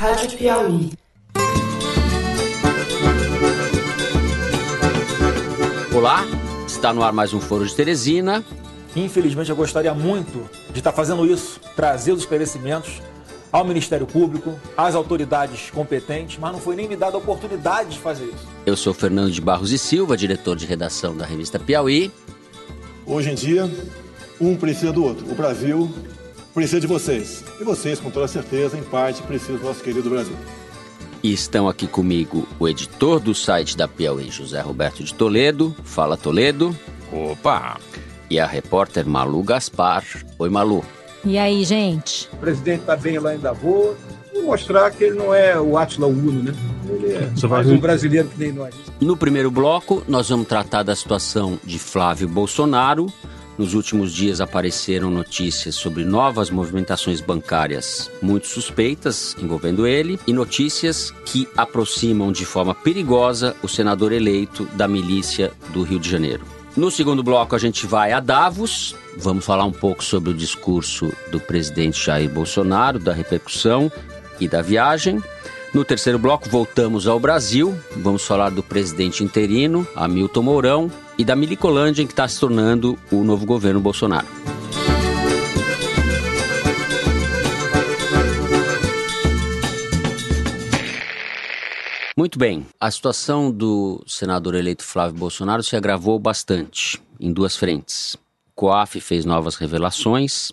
Rádio Piauí. Olá, está no ar mais um Foro de Teresina. Infelizmente, eu gostaria muito de estar fazendo isso, trazer os esclarecimentos ao Ministério Público, às autoridades competentes, mas não foi nem me dada a oportunidade de fazer isso. Eu sou Fernando de Barros e Silva, diretor de redação da revista Piauí. Hoje em dia, um precisa do outro. O Brasil precisa de vocês. E vocês, com toda certeza, em parte, precisam do nosso querido Brasil. E estão aqui comigo o editor do site da Piauí, José Roberto de Toledo. Fala, Toledo. Opa! E a repórter Malu Gaspar. Oi, Malu. E aí, gente? O presidente está bem lá em Davos e mostrar que ele não é o Atila Uno, né? Ele é mais um brasileiro que nem nós. No primeiro bloco, nós vamos tratar da situação de Flávio Bolsonaro. Nos últimos dias apareceram notícias sobre novas movimentações bancárias muito suspeitas envolvendo ele e notícias que aproximam de forma perigosa o senador eleito da milícia do Rio de Janeiro. No segundo bloco, a gente vai a Davos. Vamos falar um pouco sobre o discurso do presidente Jair Bolsonaro, da repercussão e da viagem. No terceiro bloco, voltamos ao Brasil. Vamos falar do presidente interino, Hamilton Mourão, e da Milicolândia, que está se tornando o novo governo Bolsonaro. Muito bem, a situação do senador eleito Flávio Bolsonaro se agravou bastante em duas frentes. O COAF fez novas revelações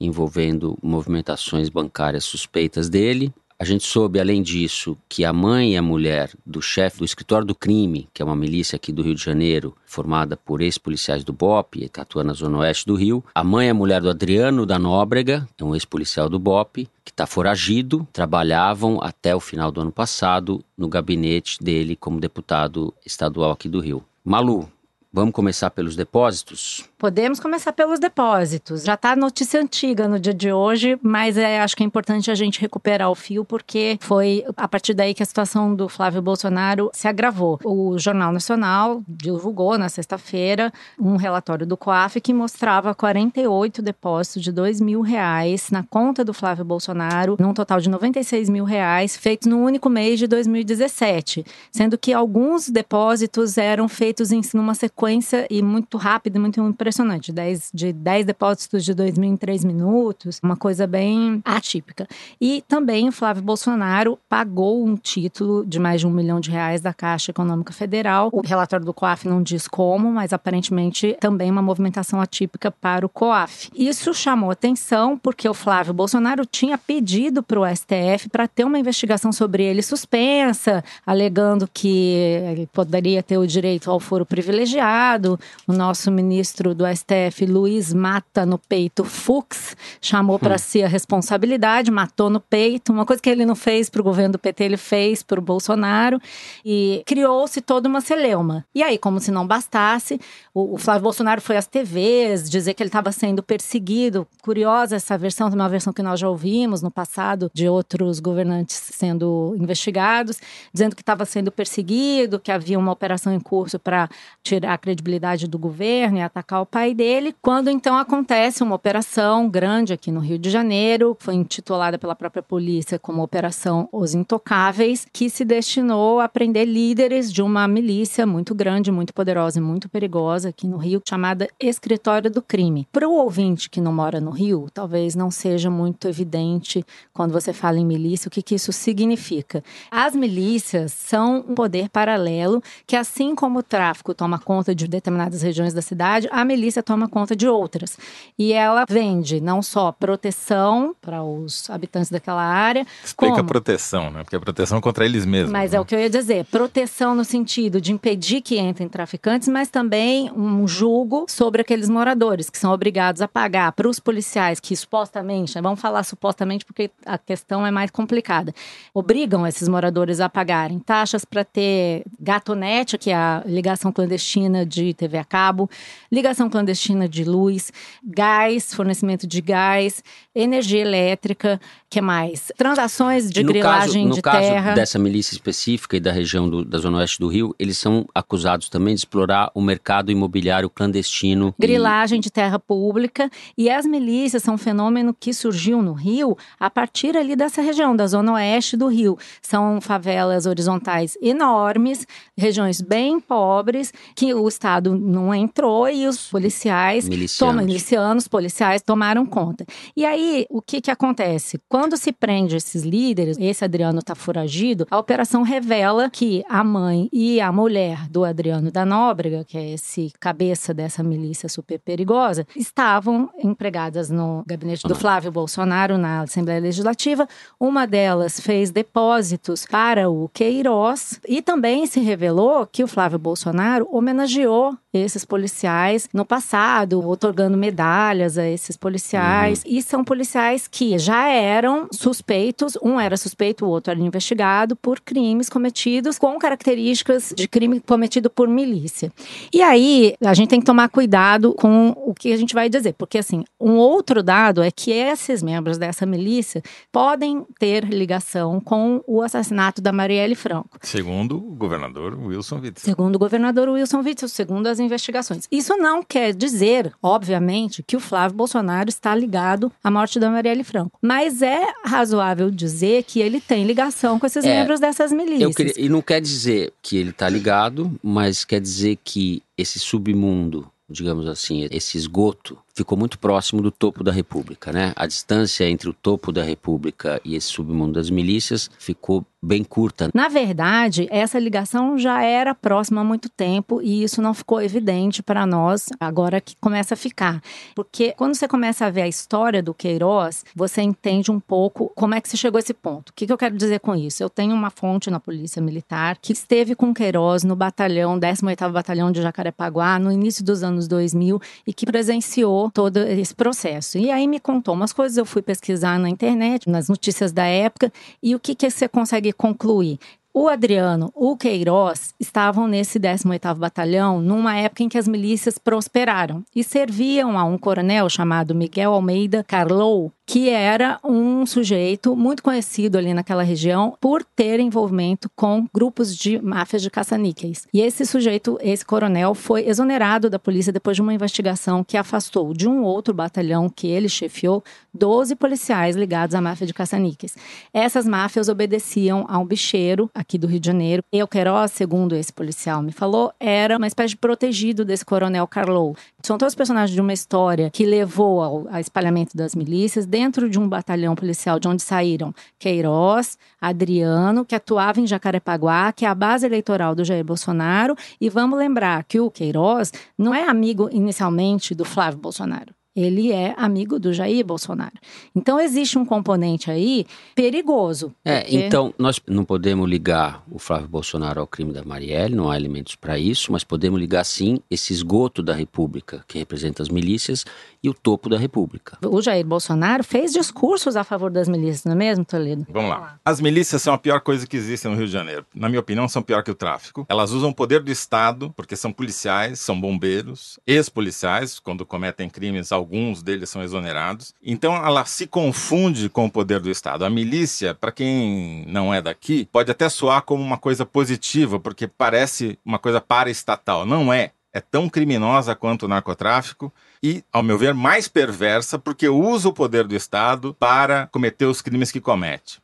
envolvendo movimentações bancárias suspeitas dele. A gente soube, além disso, que a mãe e a mulher do chefe do escritório do crime, que é uma milícia aqui do Rio de Janeiro, formada por ex-policiais do BOP, que atua na zona oeste do Rio, a mãe e a mulher do Adriano da Nóbrega, é um ex-policial do BOP, que está foragido, trabalhavam até o final do ano passado no gabinete dele como deputado estadual aqui do Rio. Malu, vamos começar pelos depósitos? Podemos começar pelos depósitos. Já está notícia antiga no dia de hoje, mas é, acho que é importante a gente recuperar o fio, porque foi a partir daí que a situação do Flávio Bolsonaro se agravou. O Jornal Nacional divulgou na sexta-feira um relatório do COAF que mostrava 48 depósitos de 2 mil reais na conta do Flávio Bolsonaro, num total de 96 mil reais, feitos no único mês de 2017, sendo que alguns depósitos eram feitos em numa sequência e muito rápida, muito impressionante impressionante. 10, de 10 depósitos de 2 mil em 3 minutos, uma coisa bem atípica. E também o Flávio Bolsonaro pagou um título de mais de um milhão de reais da Caixa Econômica Federal. O relatório do COAF não diz como, mas aparentemente também uma movimentação atípica para o COAF. Isso chamou atenção porque o Flávio Bolsonaro tinha pedido para o STF para ter uma investigação sobre ele suspensa, alegando que ele poderia ter o direito ao foro privilegiado. O nosso ministro do do STF, Luiz Mata no peito Fux, chamou para hum. si a responsabilidade, matou no peito. Uma coisa que ele não fez para o governo do PT, ele fez para o Bolsonaro. E criou-se toda uma celeuma. E aí, como se não bastasse, o, o Flávio Bolsonaro foi às TVs dizer que ele estava sendo perseguido. Curiosa essa versão, uma versão que nós já ouvimos no passado de outros governantes sendo investigados, dizendo que estava sendo perseguido, que havia uma operação em curso para tirar a credibilidade do governo e atacar o pai dele, quando então acontece uma operação grande aqui no Rio de Janeiro, foi intitulada pela própria polícia como Operação Os Intocáveis, que se destinou a prender líderes de uma milícia muito grande, muito poderosa e muito perigosa aqui no Rio, chamada Escritório do Crime. Para o ouvinte que não mora no Rio, talvez não seja muito evidente quando você fala em milícia o que, que isso significa. As milícias são um poder paralelo que, assim como o tráfico toma conta de determinadas regiões da cidade, a milícia toma conta de outras. E ela vende não só proteção para os habitantes daquela área. Explica como... proteção, né? Porque é proteção contra eles mesmos. Mas né? é o que eu ia dizer. Proteção no sentido de impedir que entrem traficantes, mas também um julgo sobre aqueles moradores que são obrigados a pagar para os policiais que supostamente, né, vamos falar supostamente porque a questão é mais complicada, obrigam esses moradores a pagarem taxas para ter gatonete, que é a ligação clandestina de TV a cabo, ligação clandestina de luz, gás, fornecimento de gás, energia elétrica, que mais? Transações de E no grilagem caso, no de caso terra. dessa milícia específica e da região do- da zona oeste do Rio, eles são acusados também de explorar o mercado imobiliário clandestino. e- Grilagem de terra pública e as milícias são um fenômeno que surgiu no Rio a partir ali dessa região, da zona oeste do Rio. São favelas horizontais enormes, regiões bem pobres, que o Estado não entrou e os policiais Milicianos. Toma, milicianos, policiais tomaram conta. E aí, o que que acontece? Quando se prende esses líderes, esse Adriano está foragido, a operação revela que a mãe e a mulher do Adriano da Nóbrega, que é esse cabeça dessa milícia super perigosa, estavam empregadas no gabinete do Flávio Bolsonaro na Assembleia Legislativa. Uma delas fez depósitos para o Queiroz e também se revelou que o Flávio Bolsonaro homenageou esses policiais no passado, otorgando medalhas a esses policiais. E são policiais que já eram suspeitos, um era suspeito, o outro era investigado por crimes cometidos com características de crime cometido por milícia. E aí, a gente tem que tomar cuidado com o que a gente vai dizer, porque assim, um outro dado é que esses membros dessa milícia podem ter ligação com o assassinato da Marielle Franco. Segundo o governador Wilson Witzel. Segundo o governador Wilson Witzel, segundo as investigações. Isso não quer dizer, obviamente, que o Flávio Bolsonaro está ligado à morte da Marielle Franco. Mas é razoável dizer que ele tem ligação com esses É, membros dessas milícias. Eu queria- e não quer dizer que ele está ligado, mas quer dizer que esse submundo, digamos assim, esse esgoto, ficou muito próximo do topo da República, né? A distância entre o topo da República e esse submundo das milícias ficou bem curta. Na verdade, essa ligação já era próxima há muito tempo e isso não ficou evidente para nós agora que começa a ficar. Porque quando você começa a ver a história do Queiroz, você entende um pouco como é que se chegou a esse ponto. O que, que eu quero dizer com isso? Eu tenho uma fonte na Polícia Militar que esteve com Queiroz no batalhão, 18º Batalhão de Jacarepaguá, no início dos anos 2000 e que presenciou todo esse processo. E aí me contou umas coisas, eu fui pesquisar na internet, nas notícias da época, e o que, que você consegue concluir? O Adriano, o Queiroz estavam nesse 18º Batalhão numa época em que as milícias prosperaram e serviam a um coronel chamado Miguel Almeida Carlou, que era um sujeito muito conhecido ali naquela região por ter envolvimento com grupos de máfias de caça-níqueis. E esse sujeito, esse coronel, foi exonerado da polícia depois de uma investigação que afastou de um outro batalhão que ele chefiou 12 policiais ligados à máfia de caça-níqueis. Essas máfias obedeciam a um bicheiro aqui do Rio de Janeiro. E Queiroz, segundo esse policial me falou, era uma espécie de protegido desse coronel Carlou. São todos personagens de uma história que levou ao espalhamento das milícias dentro de um batalhão policial de onde saíram Queiroz, Adriano, que atuava em Jacarepaguá, que é a base eleitoral do Jair Bolsonaro. E vamos lembrar que o Queiroz não é amigo inicialmente do Flávio Bolsonaro. Ele é amigo do Jair Bolsonaro. Então existe um componente aí perigoso. É, porque- então nós não podemos ligar o Flávio Bolsonaro ao crime da Marielle, não há elementos para isso, mas podemos ligar sim esse esgoto da República, que representa as milícias, e o topo da República. O Jair Bolsonaro fez discursos a favor das milícias, não é mesmo, Toledo? Vamos lá. As milícias são a pior coisa que existe no Rio de Janeiro. Na minha opinião, são pior que o tráfico. Elas usam o poder do Estado, porque são policiais, são bombeiros, ex-policiais, quando cometem crimes, alguns deles são exonerados. Então, ela se confunde com o poder do Estado. A milícia, para quem não é daqui, pode até soar como uma coisa positiva, porque parece uma coisa paraestatal. Não é. É tão criminosa quanto o narcotráfico e, ao meu ver, mais perversa porque usa o poder do Estado para cometer os crimes que comete.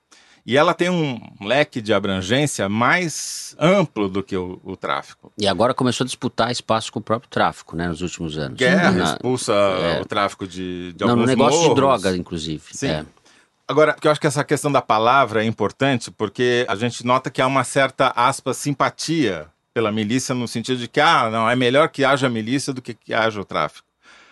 E ela tem um leque de abrangência mais amplo do que o, o tráfico. E agora começou a disputar espaço com o próprio tráfico, né, nos últimos anos. Guerra Na- expulsa é. o tráfico de, de não, no alguns negócio de morros. droga, inclusive. Sim. É. Agora, porque eu acho que essa questão da palavra é importante, porque a gente nota que há uma certa, aspas, simpatia pela milícia, no sentido de que, ah, não, é melhor que haja milícia do que que haja o tráfico.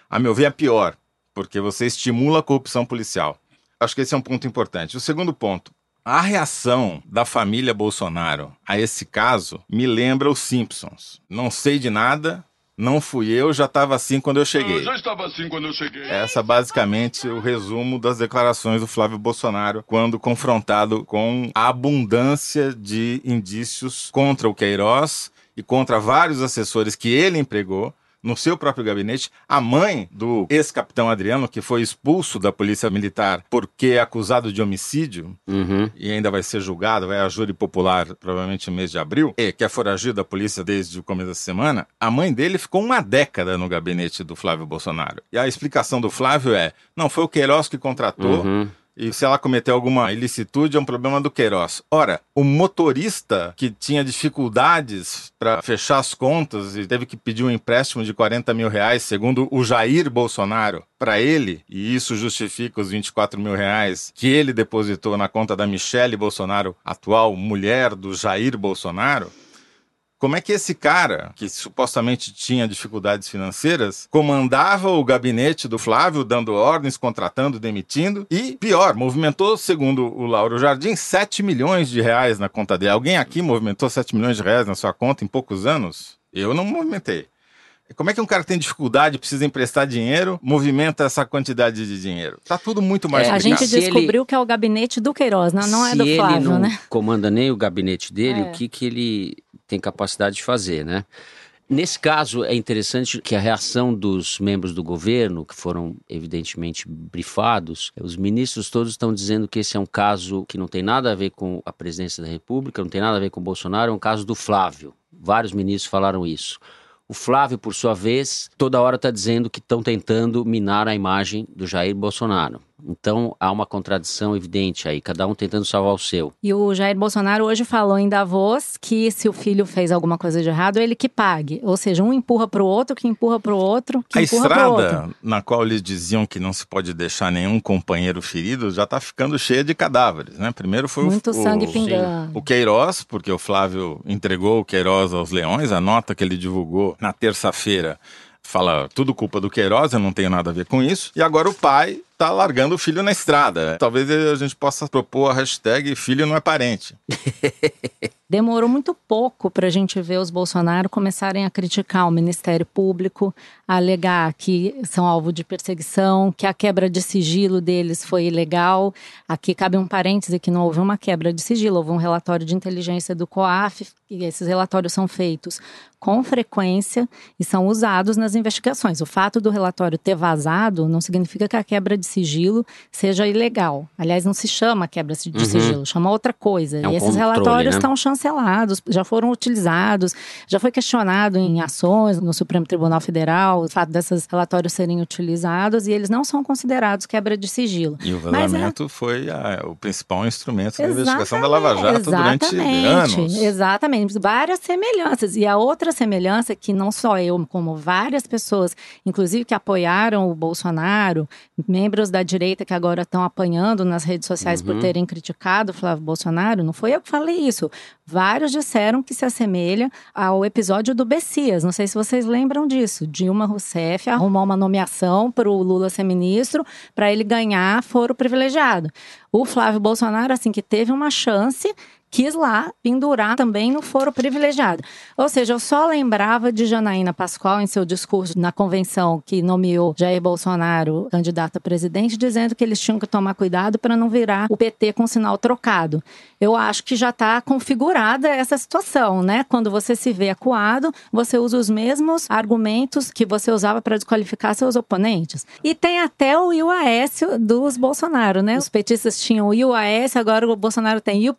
A meu ver, é pior, porque você estimula a corrupção policial. Acho que esse é um ponto importante. O segundo ponto, a reação da família Bolsonaro a esse caso me lembra os Simpsons. Não sei de nada, não fui eu, já estava assim quando eu cheguei. Já estava assim quando eu cheguei. Essa é basicamente o resumo das declarações do Flávio Bolsonaro quando confrontado com a abundância de indícios contra o Queiroz e contra vários assessores que ele empregou no seu próprio gabinete, a mãe do ex-capitão Adriano, que foi expulso da Polícia Militar porque é acusado de homicídio Uhum. e ainda vai ser julgado, vai a júri popular provavelmente no mês de abril, e que é foragido da polícia desde o começo da semana, a mãe dele ficou uma década no gabinete do Flávio Bolsonaro. E a explicação do Flávio é: não, foi o Queiroz que contratou. Uhum. E se ela cometeu alguma ilicitude, é um problema do Queiroz. Ora, o motorista que tinha dificuldades para fechar as contas e teve que pedir um empréstimo de 40 mil reais, segundo o Jair Bolsonaro, para ele, e isso justifica os 24 mil reais que ele depositou na conta da Michele Bolsonaro, atual mulher do Jair Bolsonaro. Como é que esse cara, que supostamente tinha dificuldades financeiras, comandava o gabinete do Flávio, dando ordens, contratando, demitindo, e, pior, movimentou, segundo o Lauro Jardim, 7 milhões de reais na conta dele. Alguém aqui movimentou 7 milhões de reais na sua conta em poucos anos? Eu não movimentei. Como é que um cara que tem dificuldade, precisa emprestar dinheiro, movimenta essa quantidade de dinheiro? Tá tudo muito mais É, A explicado. gente Se ele- descobriu que é o gabinete do Queiroz, não, não é Se do ele Flávio, não né? comanda nem o gabinete dele, É. o que, que ele tem capacidade de fazer, né? Nesse caso, é interessante que a reação dos membros do governo, que foram evidentemente brifados, os ministros todos estão dizendo que esse é um caso que não tem nada a ver com a presidência da República, não tem nada a ver com o Bolsonaro, é um caso do Flávio. Vários ministros falaram isso. O Flávio, por sua vez, toda hora está dizendo que estão tentando minar a imagem do Jair Bolsonaro. Então há uma contradição evidente aí, cada um tentando salvar o seu. E o Jair Bolsonaro hoje falou em Davos que se o filho fez alguma coisa de errado, ele que pague. Ou seja, um empurra pro outro, que empurra pro outro, que A empurra outro. estrada na qual eles diziam que não se pode deixar nenhum companheiro ferido já está ficando cheia de cadáveres, né? Primeiro foi o- Muito o, sangue o, pingando. o Queiroz, porque o Flávio entregou o Queiroz aos leões, a nota que ele divulgou na terça-feira fala tudo culpa do Queiroz, eu não tenho nada a ver com isso. E agora o pai tá largando o filho na estrada. Talvez a gente possa propor a hashtag filho não é parente. Demorou muito pouco para a gente ver os Bolsonaro começarem a criticar o Ministério Público, a alegar que são alvo de perseguição, que a quebra de sigilo deles foi ilegal. Aqui cabe um parêntese que não houve uma quebra de sigilo, houve um relatório de inteligência do COAF, e esses relatórios são feitos com frequência e são usados nas investigações. O fato do relatório ter vazado não significa que a quebra de sigilo seja ilegal. Aliás, não se chama quebra de Uhum. sigilo, chama outra coisa. É um e esses controle, relatórios né? estão chancelados, já foram utilizados, já foi questionado em ações no Supremo Tribunal Federal o fato desses relatórios serem utilizados e eles não são considerados quebra de sigilo. E o é- vazamento foi a- o principal instrumento da investigação da Lava Jato Exatamente, durante anos. Exatamente, várias semelhanças. E a outra semelhança é que não só eu, como várias pessoas, inclusive que apoiaram o Bolsonaro, membros da direita que agora estão apanhando nas redes sociais por terem criticado o Flávio Bolsonaro, não foi eu que falei isso. Vários disseram que se assemelha ao episódio do Bessias. Não sei se vocês lembram disso. Dilma Rousseff arrumou uma nomeação para o Lula ser ministro para ele ganhar foro privilegiado. O Flávio Bolsonaro, assim que teve uma chance, quis lá pendurar também no foro privilegiado. Ou seja, eu só lembrava de Janaína Pascoal em seu discurso na convenção que nomeou Jair Bolsonaro candidato a presidente, dizendo que eles tinham que tomar cuidado para não virar o PT com sinal trocado. Eu acho que já está configurada essa situação, né? Quando você se vê acuado, você usa os mesmos argumentos que você usava para desqualificar seus oponentes. E tem até o IUAS dos Bolsonaro, né? Os petistas tinham o IUAS, agora o Bolsonaro tem e o.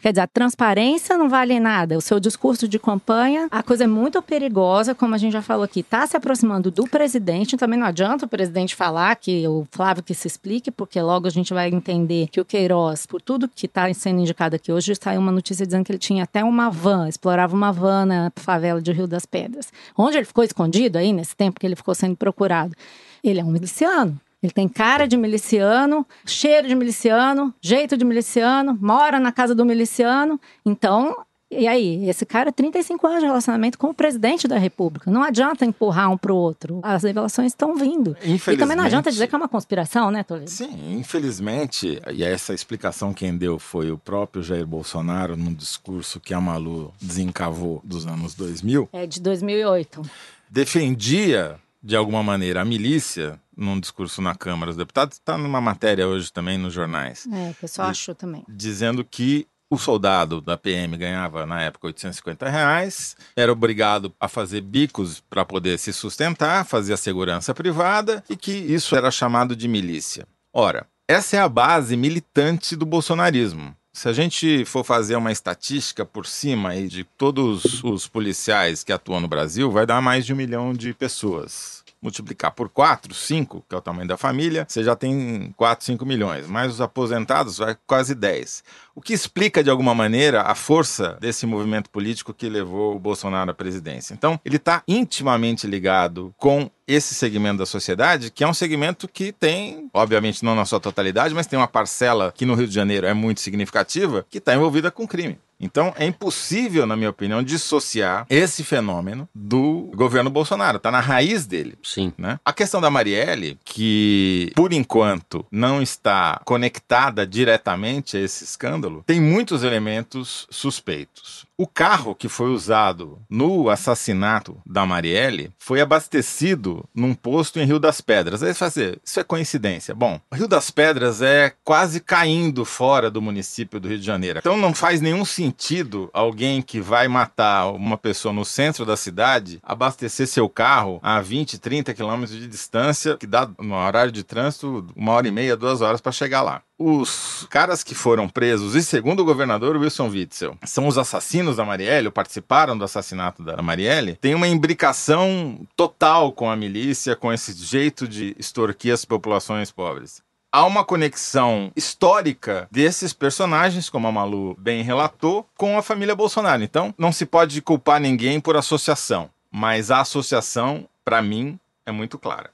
Quer dizer, a transparência não vale nada. O seu discurso de campanha, a coisa é muito perigosa, como a gente já falou aqui, está se aproximando do presidente. Também não adianta o presidente falar que o Flávio que se explique, porque logo a gente vai entender que o Queiroz, por tudo que está sendo indicado aqui hoje, saiu uma notícia dizendo que ele tinha até uma van, explorava uma van na favela de Rio das Pedras. Onde ele ficou escondido aí, nesse tempo que ele ficou sendo procurado? Ele é um miliciano. Ele tem cara de miliciano, cheiro de miliciano, jeito de miliciano, mora na casa do miliciano. Então, e aí? Esse cara, 35 anos de relacionamento com o presidente da República. Não adianta empurrar um pro outro. As revelações estão vindo. E também não adianta dizer que é uma conspiração, né, Toledo? Sim, infelizmente, e essa explicação quem deu foi o próprio Jair Bolsonaro num discurso que a Malu desencavou dos anos 2000, É de 2008. defendia de alguma maneira a milícia num discurso na Câmara dos Deputados, está numa matéria hoje também nos jornais, É, o pessoal achou também. dizendo que O soldado da PM ganhava, na época, 850 reais, era obrigado a fazer bicos para poder se sustentar, fazia segurança privada e que isso era chamado de milícia. Ora, essa é a base militante do bolsonarismo. Se a gente for fazer uma estatística por cima aí de todos os policiais que atuam no Brasil, vai dar mais de um milhão de pessoas multiplicar por 4, 5, que é o tamanho da família, você já tem 4, 5 milhões. Mais os aposentados, vai quase 10. O que explica, de alguma maneira, a força desse movimento político que levou o Bolsonaro à presidência. Então, ele está intimamente ligado com esse segmento da sociedade, que é um segmento que tem, obviamente não na sua totalidade, mas tem uma parcela que no Rio de Janeiro é muito significativa, que está envolvida com crime. Então é impossível, na minha opinião, dissociar esse fenômeno do governo Bolsonaro. Está na raiz dele. Sim. Né? A questão da Marielle, que por enquanto não está conectada diretamente a esse escândalo, tem muitos elementos suspeitos. O carro que foi usado no assassinato da Marielle foi abastecido num posto em Rio das Pedras. Aí você fala assim, isso é coincidência. Bom, Rio das Pedras é quase caindo fora do município do Rio de Janeiro. Então não faz nenhum sentido alguém que vai matar uma pessoa no centro da cidade abastecer seu carro a 20, 30 quilômetros de distância, que dá no horário de trânsito uma hora e meia, duas horas para chegar lá os caras que foram presos, e segundo o governador Wilson Witzel, são os assassinos da Marielle, ou participaram do assassinato da Marielle, tem uma imbricação total com a milícia, com esse jeito de extorquir as populações pobres. Há uma conexão histórica desses personagens, como a Malu bem relatou, com a família Bolsonaro. Então, não se pode culpar ninguém por associação, mas a associação, para mim, é muito clara.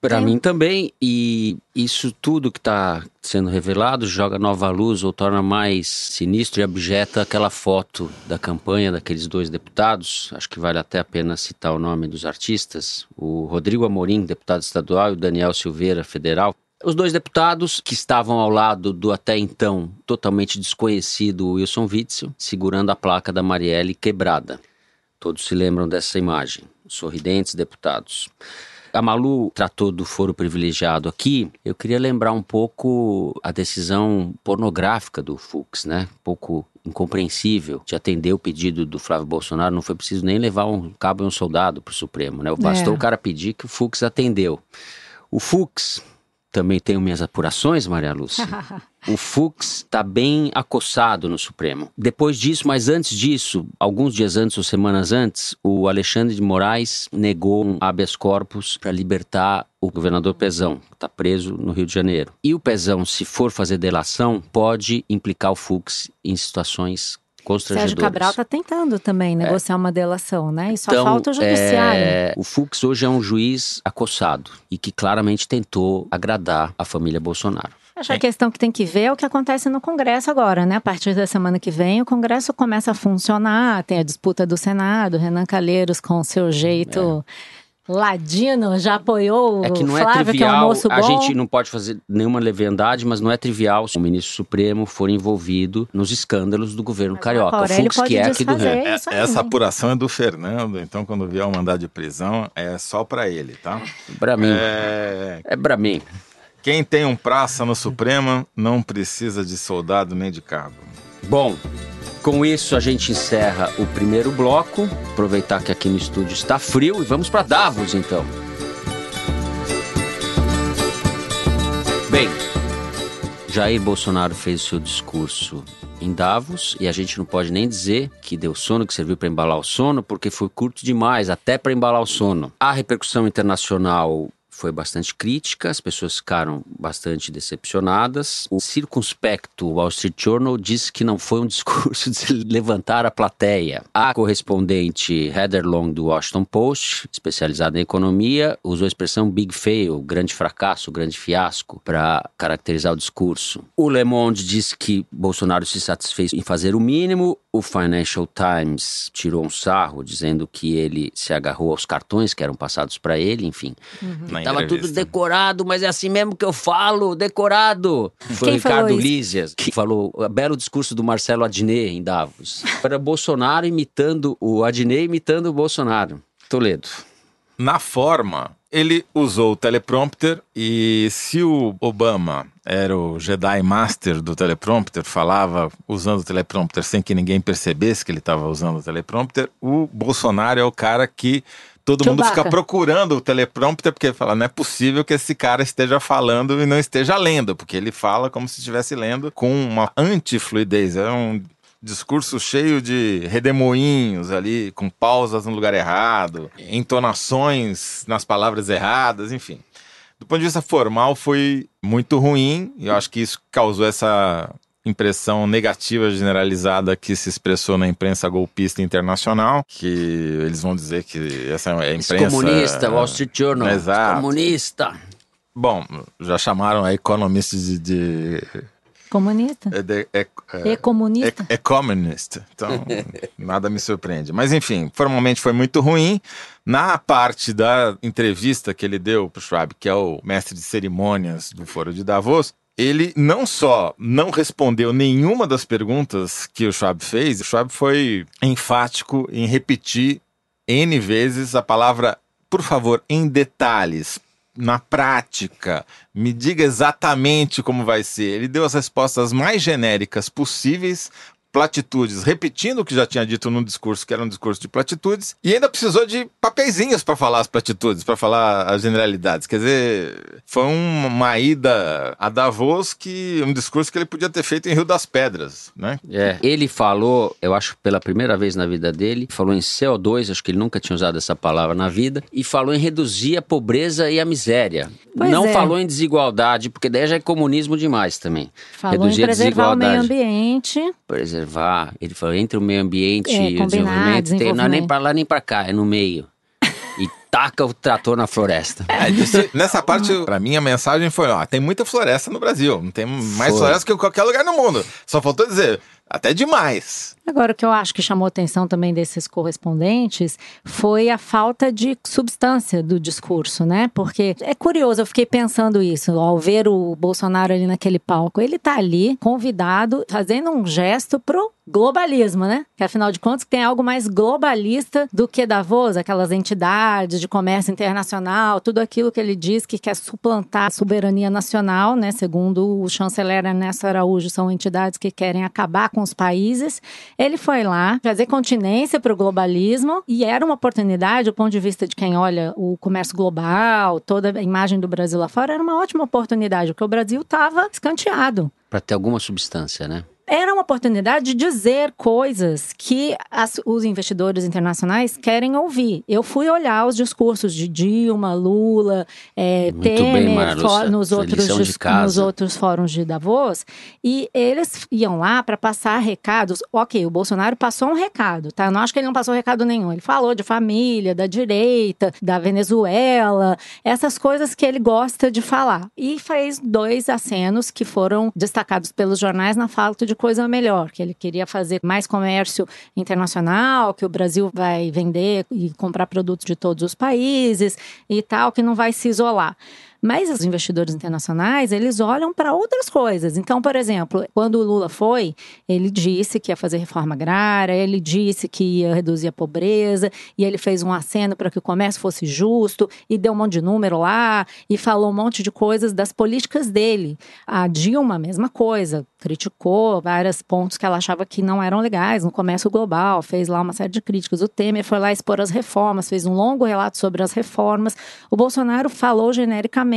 Para mim também, e isso tudo que está sendo revelado joga nova luz ou torna mais sinistro e abjeta aquela foto da campanha daqueles dois deputados. Acho que vale até a pena citar o nome dos artistas: o Rodrigo Amorim, deputado estadual, e o Daniel Silveira, federal. Os dois deputados que estavam ao lado do até então totalmente desconhecido Wilson Witzel, segurando a placa da Marielle quebrada. Todos se lembram dessa imagem. Sorridentes deputados. A Malu tratou do foro privilegiado aqui. Eu queria lembrar um pouco a decisão pornográfica do Fux, né? Um pouco incompreensível de atender o pedido do Flávio Bolsonaro. Não foi preciso nem levar um cabo e um soldado para o Supremo, né? Bastou é. o cara pedir que o Fux atendeu. O Fux também tenho minhas apurações, Maria Lúcia. o Fux está bem acossado no Supremo. Depois disso, mas antes disso, alguns dias antes ou semanas antes, o Alexandre de Moraes negou um habeas corpus para libertar o governador Pezão, que está preso no Rio de Janeiro. E o Pezão, se for fazer delação, pode implicar o Fux em situações Sérgio Cabral está tentando também é. negociar é. uma delação, né? E só então, falta o judiciário. É, o Fux hoje é um juiz acossado e que claramente tentou agradar a família Bolsonaro. Acho que a questão que tem que ver é o que acontece no Congresso agora, né? A partir da semana que vem, o Congresso começa a funcionar, tem a disputa do Senado, Renan Calheiros com seu jeito. É Ladino já apoiou é que não é Flávio, é trivial, que é um A gente não pode fazer nenhuma leviandade, mas não é trivial se o ministro Supremo for envolvido nos escândalos do governo mas carioca. O Fux, que é aqui do Rio. É, essa apuração é do Fernando, então quando vier o mandado de prisão, é só para ele, tá? Para mim. É... é para mim. Quem tem um praça no Supremo não precisa de soldado nem de cabo. Bom, com isso, a gente encerra o primeiro bloco. Aproveitar que aqui no estúdio está frio e vamos para Davos, então. Bem, Jair Bolsonaro fez seu discurso em Davos e a gente não pode nem dizer que deu sono, que serviu para embalar o sono, porque foi curto demais, até para embalar o sono. A repercussão internacional foi bastante crítica, as pessoas ficaram bastante decepcionadas. O circunspecto Wall Street Journal disse que não foi um discurso de levantar a plateia. A correspondente Heather Long do Washington Post, especializada em economia, usou a expressão big fail, grande fracasso, grande fiasco, para caracterizar o discurso. O Le Monde disse que Bolsonaro se satisfez em fazer o mínimo. O Financial Times tirou um sarro, dizendo que ele se agarrou aos cartões que eram passados para ele, enfim. Uhum. Tava tudo decorado, mas é assim mesmo que eu falo, decorado. Foi Quem o Ricardo Lízias que falou o belo discurso do Marcelo Adnet em Davos. Era Bolsonaro imitando o Adnet imitando o Bolsonaro. Toledo. Na forma, Ele usou o teleprompter e se o Obama era o Jedi Master do teleprompter, falava usando o teleprompter sem que ninguém percebesse que ele estava usando o teleprompter, o Bolsonaro é o cara que todo mundo fica procurando o teleprompter porque fala, não é possível que esse cara esteja falando e não esteja lendo, porque ele fala como se estivesse lendo com uma antifluidez, é um discurso cheio de redemoinhos ali, com pausas no lugar errado, entonações nas palavras erradas, enfim. Do ponto de vista formal, foi muito ruim, e eu acho que isso causou essa impressão negativa generalizada que se expressou na imprensa golpista internacional, que eles vão dizer que essa é a imprensa... comunista, Wall Street Journal. Exato. Comunista. Bom, já chamaram a Economist de... de, Comunista? de, é- é- comunista? é, é communist. Então, nada me surpreende. Mas, enfim, formalmente foi muito ruim. Na parte da entrevista que ele deu para o Schwab, que é o mestre de cerimônias do Foro de Davos, ele não só não respondeu nenhuma das perguntas que o Schwab fez, o Schwab foi enfático em repetir N vezes a palavra, por favor, em detalhes, na prática, me diga exatamente como vai ser. Ele deu as respostas mais genéricas possíveis, platitudes, repetindo o que já tinha dito num discurso, que era um discurso de platitudes, e ainda precisou de papeizinhos para falar as platitudes, para falar as generalidades. Quer dizer, foi um- uma ida a Davos que um discurso que ele podia ter feito em Rio das Pedras, né? É, ele falou, eu acho pela primeira vez na vida dele, falou em CO2, acho que ele nunca tinha usado essa palavra na vida, e falou em reduzir a pobreza e a miséria. Pois Não é. falou em desigualdade, porque daí já é comunismo demais também. Falou reduzir em a preservar o meio desigualdade. ambiente. Preservar, ele falou entre o meio ambiente É, e o desenvolvimento, tem, não é nem pra lá nem pra cá, é no meio. E taca o trator na floresta. É, disse- nessa parte, pra mim, a mensagem foi: ó, tem muita floresta no Brasil. Não tem mais Foi. floresta que em qualquer lugar no mundo. Só faltou dizer, até demais. Agora, o que eu acho que chamou atenção também desses correspondentes foi a falta de substância do discurso, né? Porque é curioso, eu fiquei pensando isso ao ver o Bolsonaro ali naquele palco. Ele tá ali, convidado, fazendo um gesto pro globalismo, né? Que afinal de contas tem algo mais globalista do que Davos, aquelas entidades de comércio internacional, tudo aquilo que ele diz que quer suplantar a soberania nacional, né? Segundo o chanceler Ernesto Araújo, são entidades que querem acabar com os países. Ele foi lá fazer continência para o globalismo e era uma oportunidade, do ponto de vista de quem olha o comércio global, toda a imagem do Brasil lá fora, era uma ótima oportunidade, porque o Brasil estava escanteado. Pra ter alguma substância, né? Era uma oportunidade de dizer coisas que as- os investidores internacionais querem ouvir. Eu fui olhar os discursos de Dilma, Lula, é, bem, Temer Mara fo- Lúcia. nos, outros, nos outros fóruns de Davos, e eles iam lá para passar recados. Ok, o Bolsonaro passou um recado, tá? Eu não acho que ele não passou recado nenhum. Ele falou de família, da direita, da Venezuela, essas coisas que ele gosta de falar. E fez dois acenos que foram destacados pelos jornais na falta de coisa melhor, que ele queria fazer mais comércio internacional, que o Brasil vai vender e comprar produtos de todos os países e tal, que não vai se isolar. Mas os investidores internacionais, eles olham para outras coisas. Então, por exemplo, quando o Lula foi, ele disse que ia fazer reforma agrária, ele disse que ia reduzir a pobreza, e ele fez um aceno para que o comércio fosse justo, e deu um monte de número lá, e falou um monte de coisas das políticas dele. A Dilma, mesma coisa, criticou vários pontos que ela achava que não eram legais no comércio global, fez lá uma série de críticas. O Temer foi lá expor as reformas, fez um longo relato sobre as reformas. O Bolsonaro falou genericamente,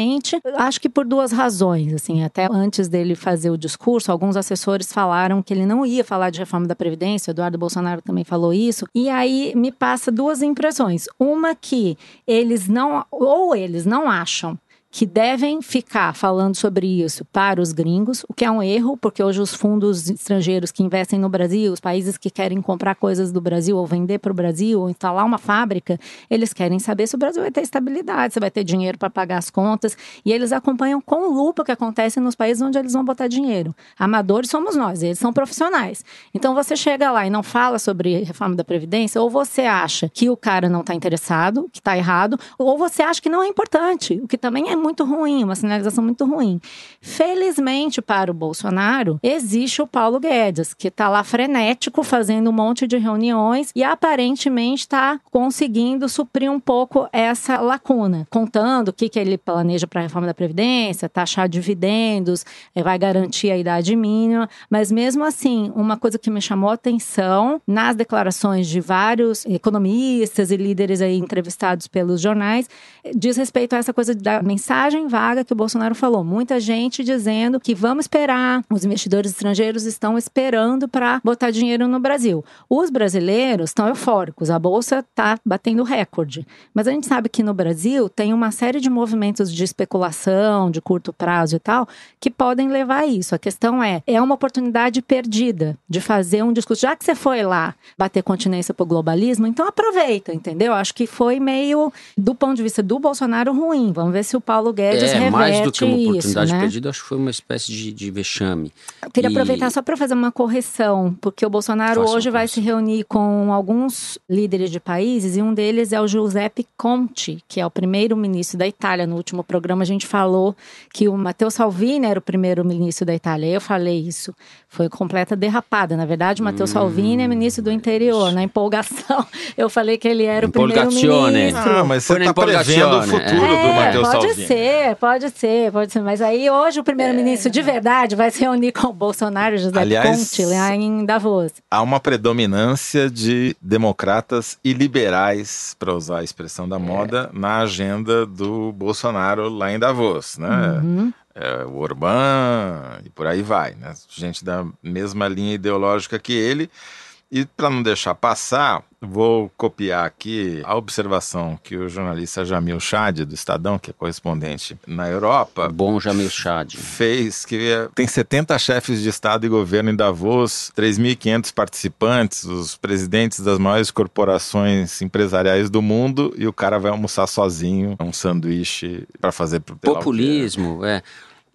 acho que por duas razões, assim, até antes dele fazer o discurso, alguns assessores falaram que ele não ia falar de reforma da previdência, Eduardo Bolsonaro também falou isso. E aí me passa duas impressões. Uma que eles não ou eles não acham que devem ficar falando sobre isso para os gringos, o que é um erro, porque hoje os fundos estrangeiros que investem no Brasil, os países que querem comprar coisas do Brasil ou vender para o Brasil ou instalar uma fábrica, eles querem saber se o Brasil vai ter estabilidade, se vai ter dinheiro para pagar as contas, e eles acompanham com lupa o que acontece nos países onde eles vão botar dinheiro. Amadores somos nós, eles são profissionais. Então você chega lá e não fala sobre reforma da Previdência, ou você acha que o cara não está interessado, que está errado, ou você acha que não é importante, o que também é muito ruim, uma sinalização muito ruim. Felizmente para o Bolsonaro, existe o Paulo Guedes, que está lá frenético, fazendo um monte de reuniões e aparentemente está conseguindo suprir um pouco essa lacuna, contando o que, que ele planeja para a reforma da Previdência, taxar dividendos, eh, vai garantir a idade mínima, mas mesmo assim, uma coisa que me chamou a atenção nas declarações de vários economistas e líderes aí entrevistados pelos jornais, diz respeito a essa coisa da mensagem vaga que o Bolsonaro falou. Muita gente dizendo que vamos esperar, os investidores estrangeiros estão esperando para botar dinheiro no Brasil. Os brasileiros estão eufóricos, a bolsa está batendo recorde. Mas a gente sabe que no Brasil tem uma série de movimentos de especulação, de curto prazo e tal, que podem levar a isso. A questão é, é uma oportunidade perdida de fazer um discurso. Já que você foi lá bater continência pro globalismo, então aproveita, entendeu? Acho que foi meio, do ponto de vista do Bolsonaro, ruim. Vamos ver se o Paulo Guedes é, reverte mais do que uma oportunidade isso, né? perdida, acho que foi uma espécie de, de vexame. Eu queria E- aproveitar só para fazer uma correção, porque o Bolsonaro Faça hoje vai se reunir com alguns líderes de países e um deles é o Giuseppe Conte, que é o primeiro-ministro da Itália. No último programa a gente falou que o Matteo Salvini era o primeiro-ministro da Itália. Eu falei isso. Foi completa derrapada. Na verdade, o Matteo Salvini é ministro do interior. Na empolgação, eu falei que ele era o primeiro-ministro. Ah, mas você está prevendo o futuro do É, Matheus pode Salvini. Ser, pode ser, pode ser. Mas aí hoje o primeiro-ministro de verdade vai se reunir com o Bolsonaro José Aliás- Conte lá em Davos. Há uma predominância de democratas e liberais, para usar a expressão da moda, na agenda do Bolsonaro lá em Davos, né? Uhum. É, o Orbán e por aí vai, né? Gente da mesma linha ideológica que ele. E para não deixar passar, vou copiar aqui a observação que o jornalista Jamil Chad, do Estadão, que é correspondente na Europa, Bom Jamil Chad. fez que é, tem 70 chefes de Estado e governo em Davos, 3.500 participantes, os presidentes das maiores corporações empresariais do mundo, e o cara vai almoçar sozinho um sanduíche para fazer Populismo, é.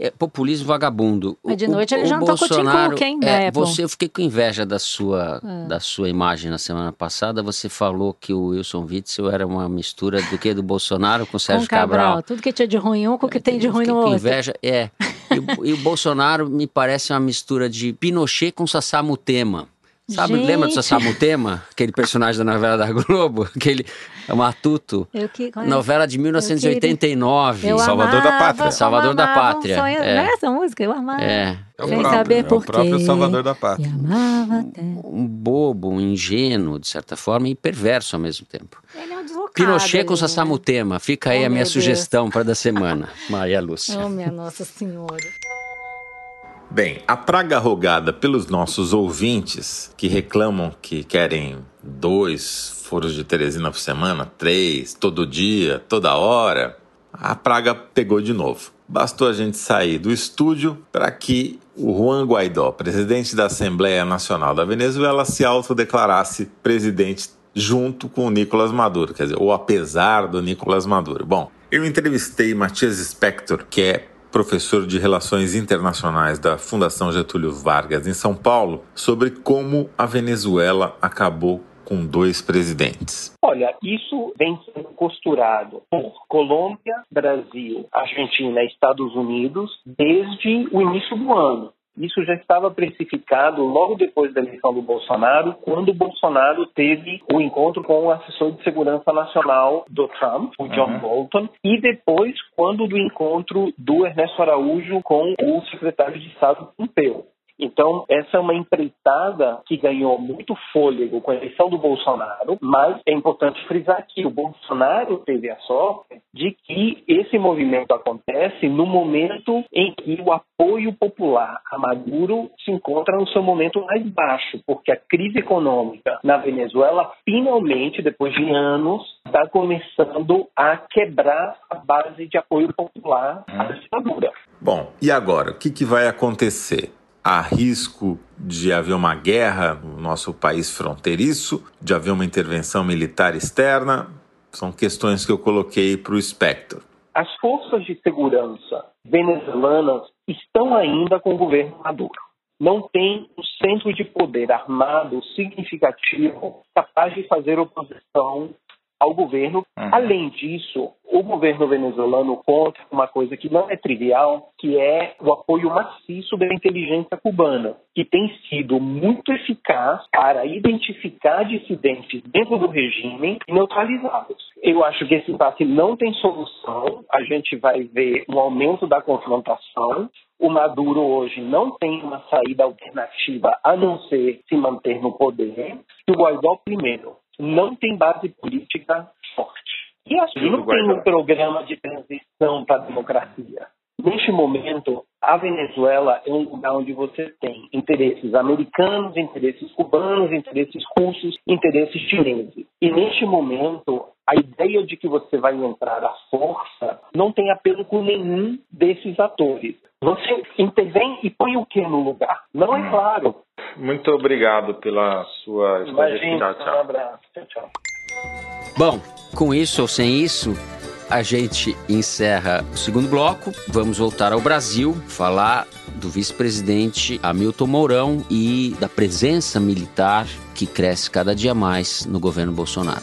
É populismo vagabundo. Mas de O- noite ele o jantou com o Tim Bolsonaro- Cook, hein, é, Apple? você, eu fiquei com inveja da sua, da sua imagem na semana passada. Você falou que o Wilson Witzel era uma mistura do que do Bolsonaro com o Com Sérgio Cabral. Cabral. Tudo que tinha de ruim um, com o que tem de ruim no com outro. inveja, é. E o, e o Bolsonaro me parece uma mistura de Pinochet com Sassá Mutema. Sabe, Gente. lembra do Sassá Mutema? Aquele personagem da novela da Globo? Aquele é matuto. Eu que, Novela de 1989. eu Salvador da amava, Pátria. como Salvador da amava um Pátria, sonho- é. Não é essa música? Eu amava. É. É o Sem próprio, saber é por o próprio. Salvador da Pátria. Amava até. um bobo, um ingênuo, de certa forma, e perverso ao mesmo tempo. Ele é um deslocado. Pinochet com Sassá né? Mutema. Fica aí Oh, a minha sugestão para da semana, Maria Lúcia. Oh, minha Nossa Senhora. Bem, a praga rogada pelos nossos ouvintes que reclamam que querem dois furos de Teresina por semana, três, todo dia, toda hora, a praga pegou de novo. Bastou a gente sair do estúdio para que o Juan Guaidó, presidente da Assembleia Nacional da Venezuela, se autodeclarasse presidente junto com o Nicolás Maduro, quer dizer, ou apesar do Nicolás Maduro. Bom, eu entrevistei Matias Spector, que é professor de Relações Internacionais da Fundação Getúlio Vargas em São Paulo, sobre como a Venezuela acabou com dois presidentes. Olha, isso vem sendo costurado por Colômbia, Brasil, Argentina e Estados Unidos desde o início do ano. Isso já estava precificado logo depois da eleição do Bolsonaro, quando o Bolsonaro teve o encontro com o assessor de segurança nacional do Trump, o John Bolton, e depois quando do encontro do Ernesto Araújo com o secretário de Estado Pompeu. Então, essa é uma empreitada que ganhou muito fôlego com a eleição do Bolsonaro, mas é importante frisar que o Bolsonaro teve a sorte de que esse movimento acontece no momento em que o apoio popular a Maduro se encontra no seu momento mais baixo, porque a crise econômica na Venezuela, finalmente, depois de anos, está começando a quebrar a base de apoio popular à ditadura. Bom, e agora? O que, que vai acontecer? Há risco de haver uma guerra no nosso país fronteiriço, de haver uma intervenção militar externa? São questões que eu coloquei para o Spectre. As forças de segurança venezuelanas estão ainda com o governo Maduro. Não tem um centro de poder armado significativo capaz de fazer oposição ao governo. Além disso, o governo venezuelano conta com uma coisa que não é trivial, que é o apoio maciço da inteligência cubana, que tem sido muito eficaz para identificar dissidentes dentro do regime e neutralizá-los. Eu acho que esse impasse não tem solução. A gente vai ver um aumento da confrontação. O Maduro hoje não tem uma saída alternativa a não ser se manter no poder. E o Guaidó, primeiro, não tem base política forte. E assim, não tem um programa de transição para a democracia. Neste momento, a Venezuela é um lugar onde você tem interesses americanos, interesses cubanos, interesses russos, interesses chineses. E neste momento, a ideia de que você vai entrar à força não tem apelo com nenhum desses atores. Você intervém e põe o que no lugar? Não é claro. Muito obrigado pela sua Imagina, um abraço. Tchau, tchau. Bom, com isso ou sem isso, a gente encerra o segundo bloco. Vamos voltar ao Brasil, falar do vice-presidente Hamilton Mourão e da presença militar que cresce cada dia mais no governo Bolsonaro.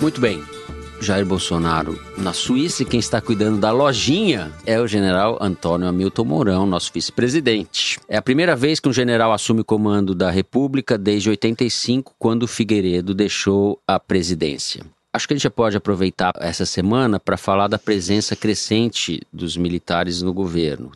Muito bem. Jair Bolsonaro na Suíça e quem está cuidando da lojinha é o general Antônio Hamilton Mourão, nosso vice-presidente. É a primeira vez que um general assume o comando da República desde 85, quando Figueiredo deixou a presidência. Acho que a gente já pode aproveitar essa semana para falar da presença crescente dos militares no governo.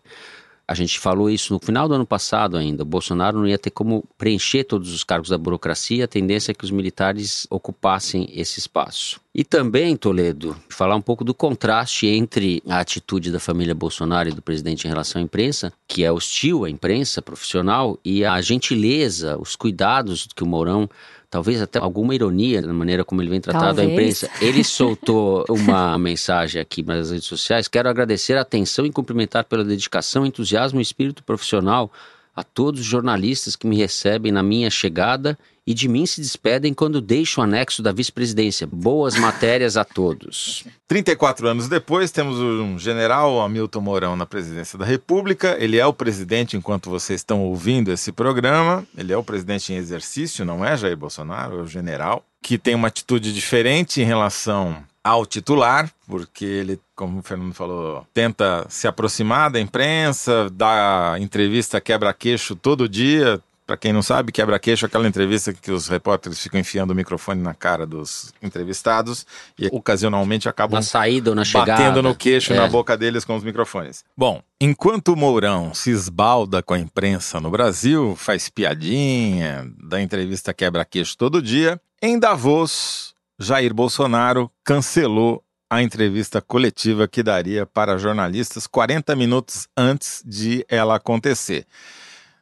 A gente falou isso no final do ano passado ainda. O Bolsonaro não ia ter como preencher todos os cargos da burocracia, a tendência é que os militares ocupassem esse espaço. E também, Toledo, falar um pouco do contraste entre a atitude da família Bolsonaro e do presidente em relação à imprensa, que é hostil à imprensa profissional, e a gentileza, os cuidados que o Mourão talvez até alguma ironia na maneira como ele vem tratado talvez. a imprensa. Ele soltou uma mensagem aqui nas redes sociais. Quero agradecer a atenção e cumprimentar pela dedicação, entusiasmo e espírito profissional a todos os jornalistas que me recebem na minha chegada e de mim se despedem quando deixo o anexo da vice-presidência. Boas matérias a todos. 34 anos depois, temos um general Hamilton Mourão na presidência da República. Ele é o presidente enquanto vocês estão ouvindo esse programa. Ele é o presidente em exercício, não é Jair Bolsonaro, é o general, que tem uma atitude diferente em relação ao titular, porque ele, como o Fernando falou, tenta se aproximar da imprensa, dá entrevista quebra-queixo todo dia. Para quem não sabe, quebra-queixo é aquela entrevista que os repórteres ficam enfiando o microfone na cara dos entrevistados e ocasionalmente acabam na saída ou na chegada. batendo no queixo é. na boca deles com os microfones. Bom, enquanto o Mourão se esbalda com a imprensa no Brasil, faz piadinha, dá entrevista quebra-queixo todo dia, em Davos Jair Bolsonaro cancelou a entrevista coletiva que daria para jornalistas 40 minutos antes de ela acontecer.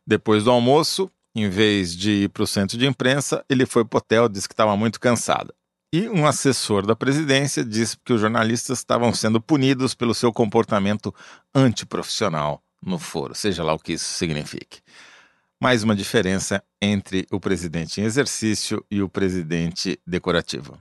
Depois do almoço, em vez de ir para o centro de imprensa, ele foi para o hotel, disse que estava muito cansado. E um assessor da presidência disse que os jornalistas estavam sendo punidos pelo seu comportamento antiprofissional no foro, seja lá o que isso signifique. Mais uma diferença entre o presidente em exercício e o presidente decorativo.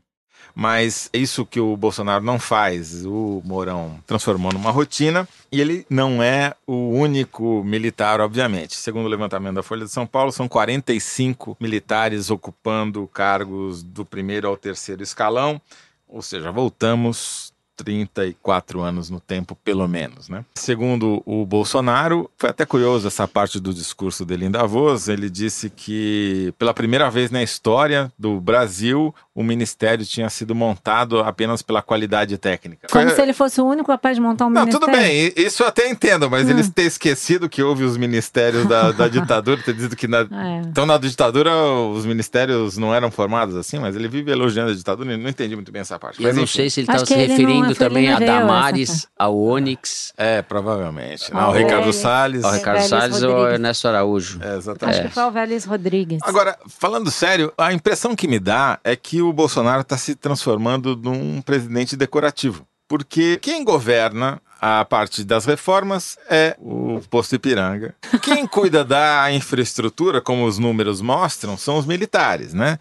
Mas é isso que o Bolsonaro não faz. O Mourão transformou numa rotina e ele não é o único militar, obviamente. Segundo o levantamento da Folha de São Paulo, são 45 militares ocupando cargos do primeiro ao terceiro escalão. Ou seja, voltamos 34 anos no tempo, pelo menos. Né? Segundo o Bolsonaro, foi até curioso essa parte do discurso dele em Davos. Ele disse que, pela primeira vez na história do Brasil, o ministério tinha sido montado apenas pela qualidade técnica. Como foi... se ele fosse o único capaz de montar um não, ministério. Tudo bem, isso eu até entendo, mas hum. eles têm esquecido que houve os ministérios da, da ditadura, ter dito que na... É. Então na ditadura os ministérios não eram formados assim, mas ele vive elogiando a ditadura, não entendi muito bem essa parte. Eu mas, não sei se ele estava se referindo também a Damares, ao Onix. É, provavelmente. Não, o Ricardo Salles. O Ricardo Salles ou o Ernesto Araújo. É, exatamente. Acho que foi o Vélez Rodrigues. Agora, falando sério, a impressão que me dá é que o Bolsonaro está se transformando num presidente decorativo. Porque quem governa a parte das reformas é o posto Ipiranga. Quem cuida da infraestrutura, como os números mostram, são os militares, né?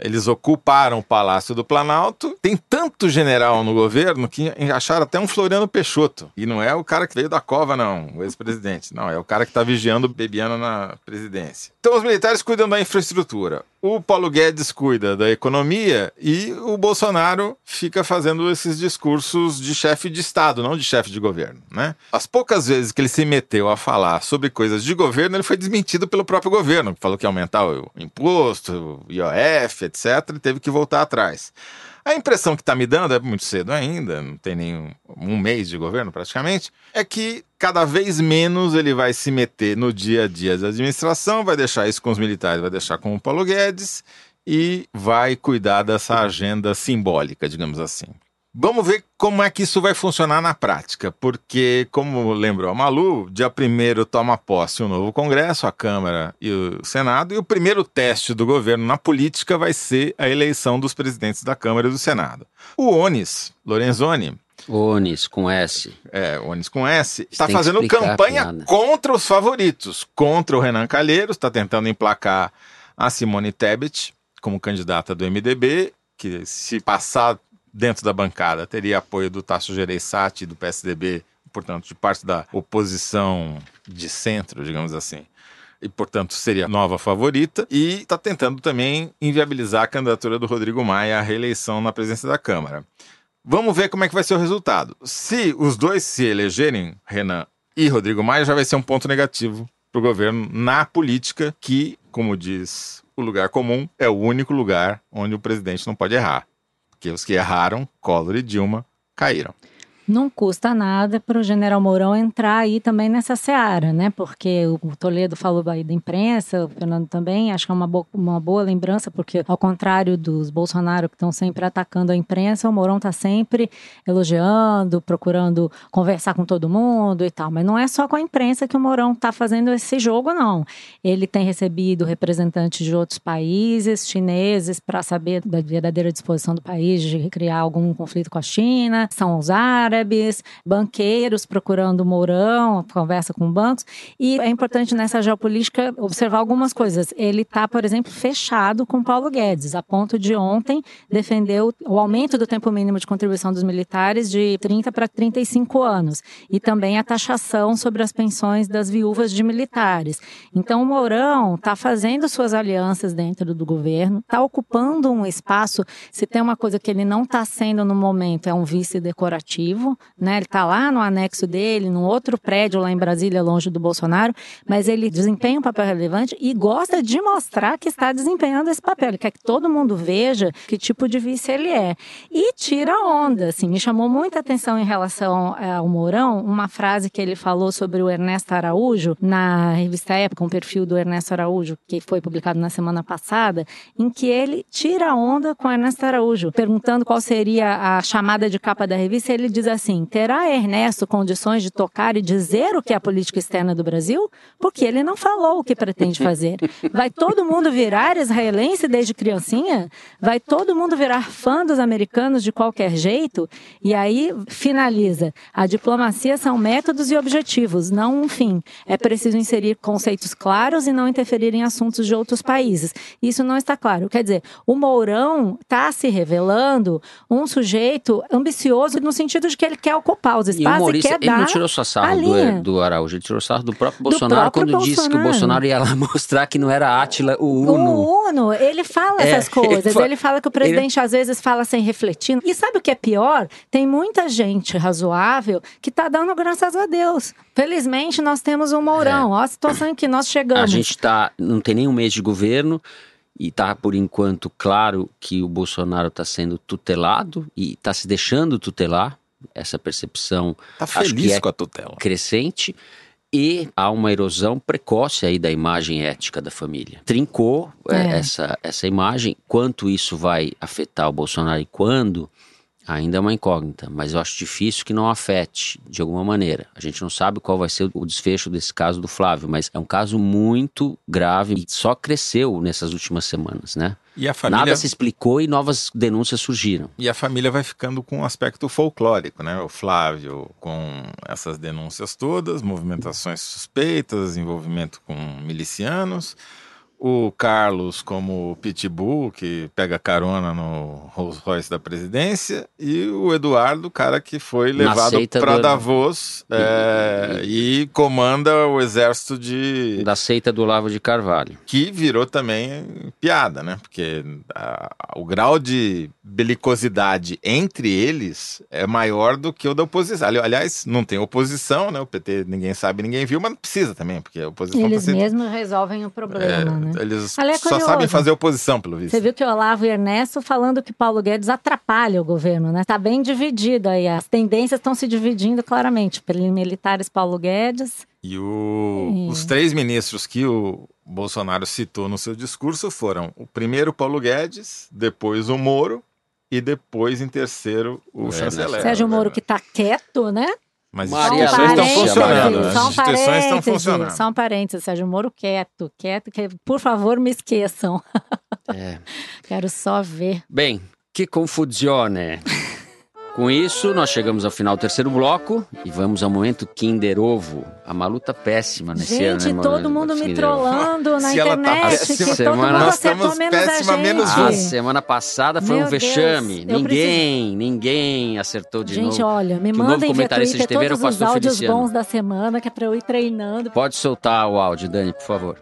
Eles ocuparam o Palácio do Planalto. Tem tanto general no governo que acharam até um Floriano Peixoto. E não é o cara que veio da cova, não, o ex-presidente. Não, é o cara que está vigiando Bebiano na presidência. Então os militares cuidam da infraestrutura. O Paulo Guedes cuida da economia e o Bolsonaro fica fazendo esses discursos de chefe de Estado, não de chefe de governo, né? As poucas vezes que ele se meteu a falar sobre coisas de governo, ele foi desmentido pelo próprio governo, que falou que ia aumentar o imposto, o IOF, etc, e teve que voltar atrás. A impressão que está me dando, é muito cedo ainda, não tem nem um mês de governo praticamente, é que cada vez menos ele vai se meter no dia a dia da administração, vai deixar isso com os militares, vai deixar com o Paulo Guedes e vai cuidar dessa agenda simbólica, digamos assim. Vamos ver como é que isso vai funcionar na prática, porque, como lembrou a Malu, dia 1 toma posse o novo Congresso, a Câmara e o Senado, e o primeiro teste do governo na política vai ser a eleição dos presidentes da Câmara e do Senado. O Onis, Lorenzoni, Onis com S. É, Onis com S. Está fazendo campanha contra os favoritos, contra o Renan Calheiros, está tentando emplacar a Simone Tebet como candidata do MDB, que se passar dentro da bancada teria apoio do Tasso Gereissati, do PSDB, portanto, de parte da oposição de centro, digamos assim. E, portanto, seria nova favorita. E está tentando também inviabilizar a candidatura do Rodrigo Maia à reeleição na presidência da Câmara. Vamos ver como é que vai ser o resultado. Se os dois se elegerem, Renan e Rodrigo Maia, já vai ser um ponto negativo para o governo na política, que, como diz o lugar comum, é o único lugar onde o presidente não pode errar porque os que erraram, Collor e Dilma, caíram. Não custa nada para o general Mourão entrar aí também nessa seara, né? Porque o Toledo falou aí da imprensa, o Fernando também, acho que é uma, bo uma boa lembrança, porque ao contrário dos Bolsonaro que estão sempre atacando a imprensa, o Mourão está sempre elogiando, procurando conversar com todo mundo e tal. Mas não é só com a imprensa que o Mourão está fazendo esse jogo, não. Ele tem recebido representantes de outros países, chineses, para saber da verdadeira disposição do país de criar algum conflito com a China, são os árabes árabes, banqueiros procurando Mourão, conversa com bancos. E é importante nessa geopolítica observar algumas coisas. Ele está, por exemplo, fechado com Paulo Guedes, a ponto de ontem defender o aumento do tempo mínimo de contribuição dos militares de 30 para 35 anos e também a taxação sobre as pensões das viúvas de militares. Então, o Mourão está fazendo suas alianças dentro do governo, está ocupando um espaço. Se tem uma coisa que ele não está sendo no momento, é um vice decorativo né? Ele está lá no anexo dele, num outro prédio lá em Brasília, longe do Bolsonaro, mas ele desempenha um papel relevante e gosta de mostrar que está desempenhando esse papel. Ele quer que todo mundo veja que tipo de vice ele é. E tira onda, assim, me chamou muita atenção em relação eh, ao Mourão, uma frase que ele falou sobre o Ernesto Araújo, na revista Época, um perfil do Ernesto Araújo, que foi publicado na semana passada, em que ele tira onda com o Ernesto Araújo, perguntando qual seria a chamada de capa da revista, ele diz assim: terá Ernesto condições de tocar e dizer o que é a política externa do Brasil? Porque ele não falou o que pretende fazer. Vai todo mundo virar israelense desde criancinha? Vai todo mundo virar fã dos americanos de qualquer jeito? E aí finaliza: a diplomacia são métodos e objetivos, não um fim. É preciso inserir conceitos claros e não interferir em assuntos de outros países. Isso não está claro. Quer dizer, o Mourão está se revelando um sujeito ambicioso no sentido de que ele quer ocupar os espaços e, o Maurício, e quer ele dar não tirou só sarro do, do, Araújo, ele tirou sarro do próprio Bolsonaro próprio quando Bolsonaro. disse que o Bolsonaro ia lá mostrar que não era Átila o Uno. O Uno, ele fala é, essas coisas, ele fala que o presidente ele... às vezes fala sem refletir. E sabe o que é pior? Tem muita gente razoável que está dando graças a Deus. Felizmente nós temos um Mourão, é. olha a situação em que nós chegamos. A gente está, não tem nem um mês de governo, e está por enquanto claro que o Bolsonaro está sendo tutelado e está se deixando tutelar essa percepção tá feliz é com a tutela. crescente e há uma erosão precoce aí da imagem ética da família. Trincou é. É, essa, essa imagem. Quanto isso vai afetar o Bolsonaro e quando, ainda é uma incógnita, mas eu acho difícil que não afete de alguma maneira. A gente não sabe qual vai ser o desfecho desse caso do Flávio, mas é um caso muito grave e só cresceu nessas últimas semanas, né? Família... Nada se explicou e novas denúncias surgiram. E a família vai ficando com um aspecto folclórico, né? O Flávio com essas denúncias todas, movimentações suspeitas, envolvimento com milicianos o Carlos como Pitbull, que pega carona no Rolls Royce da presidência, e o Eduardo, o cara que foi levado para do... Davos é, e... e comanda o exército de. Da seita do Lavo de Carvalho. Que virou também piada, né? Porque a, o grau de belicosidade entre eles é maior do que o da oposição. Aliás, não tem oposição, né? O PT ninguém sabe, ninguém viu, mas não precisa também, porque a oposição. Eles tá mesmos resolvem o problema, é, né? Eles é só sabem fazer oposição, pelo visto. Você viu que o Olavo e Ernesto falando que Paulo Guedes atrapalha o governo, né? Tá bem dividido aí. As tendências estão se dividindo claramente. Militares Paulo Guedes. E o, os três ministros que o Bolsonaro citou no seu discurso foram o primeiro Paulo Guedes, depois o Moro e depois em terceiro o é, chanceler. Sérgio Moro que está quieto, né? Mas Maria as instituições estão funcionando. As instituições estão funcionando. Só um parênteses, Sérgio Moro quieto, quieto, que por favor me esqueçam. É. Quero só ver. Bem, que confusione. Com isso, nós chegamos ao final do terceiro bloco e vamos ao momento Kinder Ovo. A Malu tá péssima nesse gente, ano, né, Malu? todo mundo me trollando na Se internet. Ela tá péssima, semana... nós estamos péssima, menos a semana passada foi Meu um vexame. Deus, ninguém, ninguém acertou de gente, novo. Gente, olha, me mandem via Twitter TV, todos os áudios Feliciano. bons da semana, que é pra eu ir treinando. Pode soltar o áudio, Dani, por favor.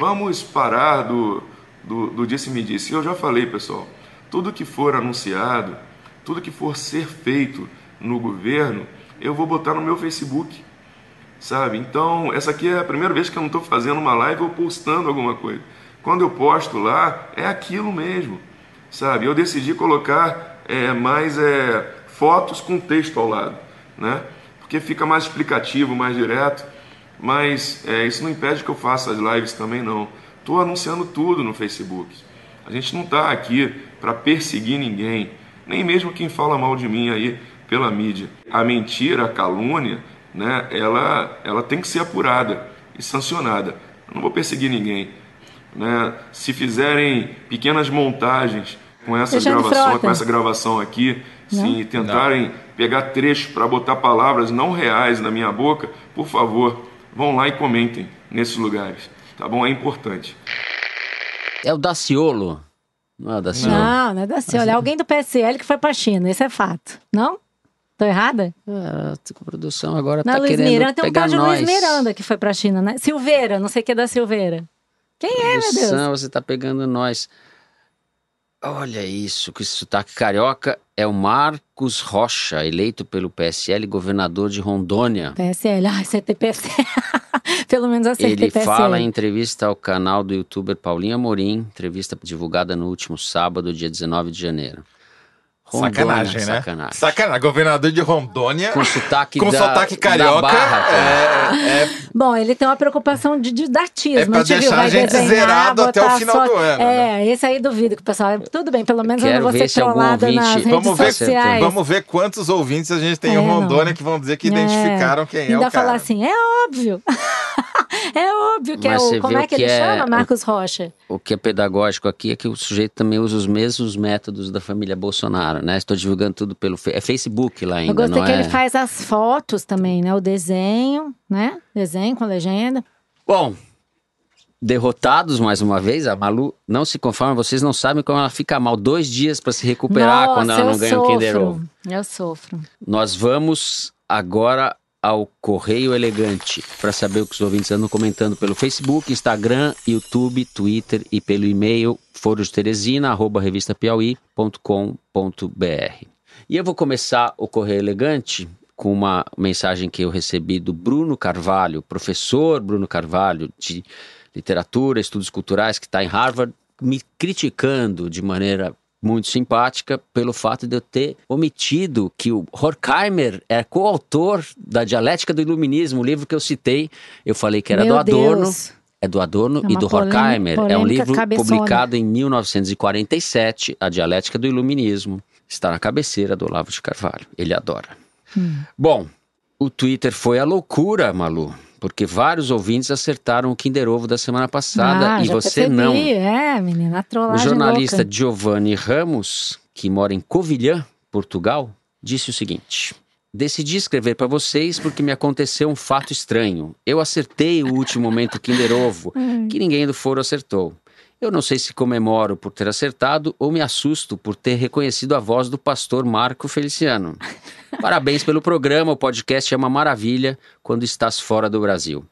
Vamos parar do do, do disse-me-disse. Eu já falei, pessoal, tudo que for anunciado, tudo que for ser feito no governo, eu vou botar no meu Facebook, sabe? Então, essa aqui é a primeira vez que eu não estou fazendo uma live ou postando alguma coisa. Quando eu posto lá, é aquilo mesmo, sabe? Eu decidi colocar é, mais é, fotos com texto ao lado, né? Porque fica mais explicativo, mais direto, mas é, isso não impede que eu faça as lives também, não. Estou anunciando tudo no Facebook. A gente não está aqui para perseguir ninguém, nem mesmo quem fala mal de mim aí pela mídia. A mentira, a calúnia, né, ela, ela tem que ser apurada e sancionada. Eu não vou perseguir ninguém. Né? Se fizerem pequenas montagens com essas gravações, com essa gravação aqui, não? se tentarem não. pegar trechos para botar palavras não reais na minha boca, por favor, vão lá e comentem nesses lugares. Tá bom? É importante. É o Daciolo. Não é o Daciolo. Não, não é Daciolo. É alguém do PSL que foi pra China. Isso é fato. Não? Tô errada? É, a produção agora não, tá Luiz querendo Miranda, tem um tal de Luiz Miranda que foi pra China, né? Silveira, não sei o que é da Silveira. Quem é, meu Deus? Você tá pegando nós. Olha isso, que sotaque carioca é o Marcos Rocha, eleito pelo PSL, governador de Rondônia. PSL, ai, você tem PSL. Pelo menos acertei Ele fala em entrevista ao canal do youtuber Paulinho Amorim, entrevista divulgada no último sábado, dia 19 de janeiro. Rondônia, sacanagem, né? Sacanagem. sacanagem. Governador de Rondônia. Com sotaque, com da, sotaque carioca. Barra, é, é, Bom, ele tem uma preocupação de didatismo. É pra deixar a gente desenhar, zerado até o final só... do ano. É, né? esse aí duvido que o pessoal. Tudo bem, pelo menos Quero eu não vou ser trollada ouvinte... nas redes vamos ver, sociais. Vamos ver quantos ouvintes a gente tem é, em Rondônia não. que vão dizer que identificaram quem Ainda é o cara. falar assim, é óbvio. É óbvio que Mas é o. Como é que, que ele chama, Marcos Rocha? O que é pedagógico aqui é que o sujeito também usa os mesmos métodos da família Bolsonaro, né? Estou divulgando tudo pelo é Facebook lá ainda. Eu gostei que é... ele faz as fotos também, né? O desenho, né? Desenho com legenda. Bom, derrotados mais uma vez, a Malu não se conforma, vocês não sabem como ela fica mal. Dois dias para se recuperar Nossa, quando ela não ganha sofro. o Kinder Ovo. Eu sofro. Nós vamos agora ao Correio Elegante para saber o que os ouvintes andam comentando pelo Facebook, Instagram, YouTube, Twitter e pelo e-mail forosteresina@revistapiauí.com.br. E eu vou começar o Correio Elegante com uma mensagem que eu recebi do Bruno Carvalho, professor Bruno Carvalho de literatura, estudos culturais, que está em Harvard, me criticando de maneira muito simpática pelo fato de eu ter omitido que o Horkheimer é coautor da Dialética do Iluminismo, o livro que eu citei. Eu falei que era Meu do Adorno. Deus. É do Adorno é e do Horkheimer. É um livro cabeçona. publicado em 1947, A Dialética do Iluminismo. Está na cabeceira do Olavo de Carvalho. Ele adora. Hum. Bom, o Twitter foi a loucura, Malu porque vários ouvintes acertaram o Kinder Ovo da semana passada ah, e você percebi. não. É, menina, a O jornalista louca. Giovanni Ramos, que mora em Covilhã, Portugal, disse o seguinte: Decidi escrever para vocês porque me aconteceu um fato estranho. Eu acertei o último momento Kinder Ovo, que ninguém do foro acertou. Eu não sei se comemoro por ter acertado ou me assusto por ter reconhecido a voz do pastor Marco Feliciano. Parabéns pelo programa, o podcast é uma maravilha quando estás fora do Brasil.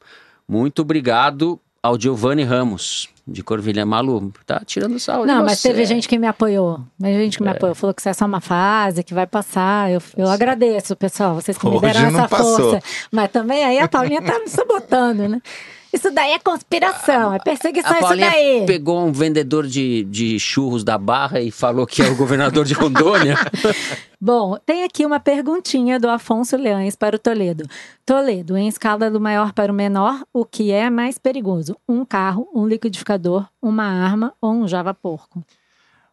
Muito obrigado ao Giovanni Ramos, de Corvilha Malu. Tá tirando sal de Não, mas você. teve gente que me apoiou. Mas gente que me apoiou. Falou que isso é só uma fase, que vai passar. Eu, eu agradeço, pessoal. Vocês que me Hoje deram não essa passou. força. Mas também aí a Paulinha tá me sabotando, né? Isso daí é conspiração, é perseguição, A isso daí. pegou um vendedor de, de churros da Barra e falou que é o governador de Rondônia. Bom, tem aqui uma perguntinha do Afonso Leães para o Toledo. Toledo, em escala do maior para o menor, o que é mais perigoso? Um carro, um liquidificador, uma arma ou um Java porco?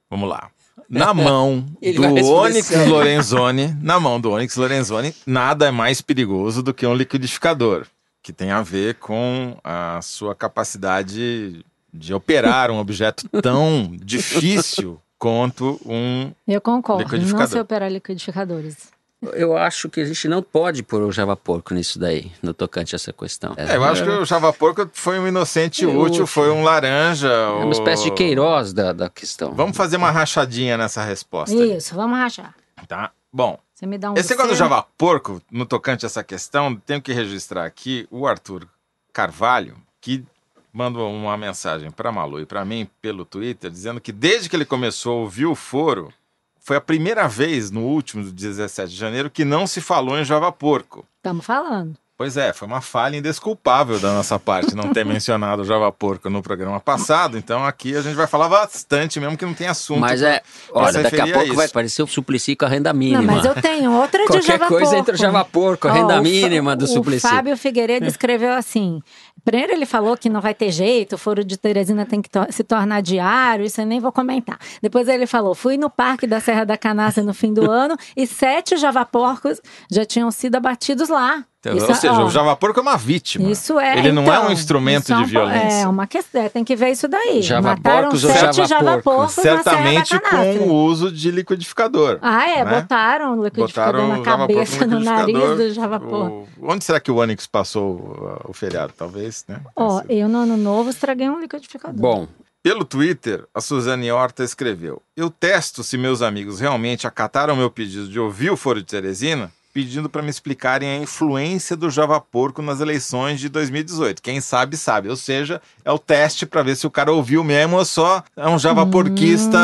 Vamos lá. Na mão do Onyx sério. Lorenzoni, na mão do Onyx Lorenzoni, nada é mais perigoso do que um liquidificador, que tem a ver com a sua capacidade de operar um objeto tão difícil quanto um Eu concordo, não sei operar liquidificadores. Eu acho que a gente não pode pôr o Java Porco nisso daí, no tocante a essa questão. É, eu acho que o Java Porco foi um inocente É útil, útil. foi um laranja. É uma o- espécie de Queiroz da, da questão. Vamos fazer uma rachadinha nessa resposta. aí, Isso, vamos rachar. Tá? Bom, Você me dá um esse negócio do? Java Porco, no tocante a essa questão, tenho que registrar aqui o Arthur Carvalho, que mandou uma mensagem para Malu e para mim pelo Twitter, dizendo que desde que ele começou a ouvir o foro, foi a primeira vez no último 17 de janeiro que não se falou em Java Porco. Estamos falando. Pois é, foi uma falha indesculpável da nossa parte não ter mencionado o Java Porco no programa passado, então aqui a gente vai falar bastante mesmo que não tem assunto. Mas pra- é, pra olha, daqui a pouco vai aparecer o Suplicy com a renda mínima. Não, mas eu tenho outra de Qualquer Java coisa Porco. entra o Java Porco, a Ó, renda o mínima do Suplicy. O Fábio Figueiredo escreveu assim. Primeiro ele falou que não vai ter jeito, o foro de Teresina tem que to- se tornar diário, isso eu nem vou comentar. Depois ele falou, fui no Parque da Serra da Canastra no fim do ano e sete javaporcos já tinham sido abatidos lá. Então, Isso, Ou seja, ó, o Java Porco é uma vítima. Isso é. Ele não é então, um instrumento é de um- violência. É uma questão, é, tem que ver isso daí. Mataram sete Java javaporcos Certamente com o uso de liquidificador. Ah, é, né? botaram o liquidificador Botaram na cabeça, no nariz do javaporco. O- Onde será que o Onix passou uh, o feriado? Talvez, né? Ó, eu no ano novo estraguei um liquidificador. Bom, Pelo Twitter, a Suzane Horta escreveu: Eu testo se meus amigos realmente acataram meu pedido de ouvir o Foro de Teresina, pedindo para me explicarem a influência do Java Porco nas eleições de 2018. Quem sabe, sabe. Ou seja, é o teste para ver se o cara ouviu mesmo ou só é um Java Porquista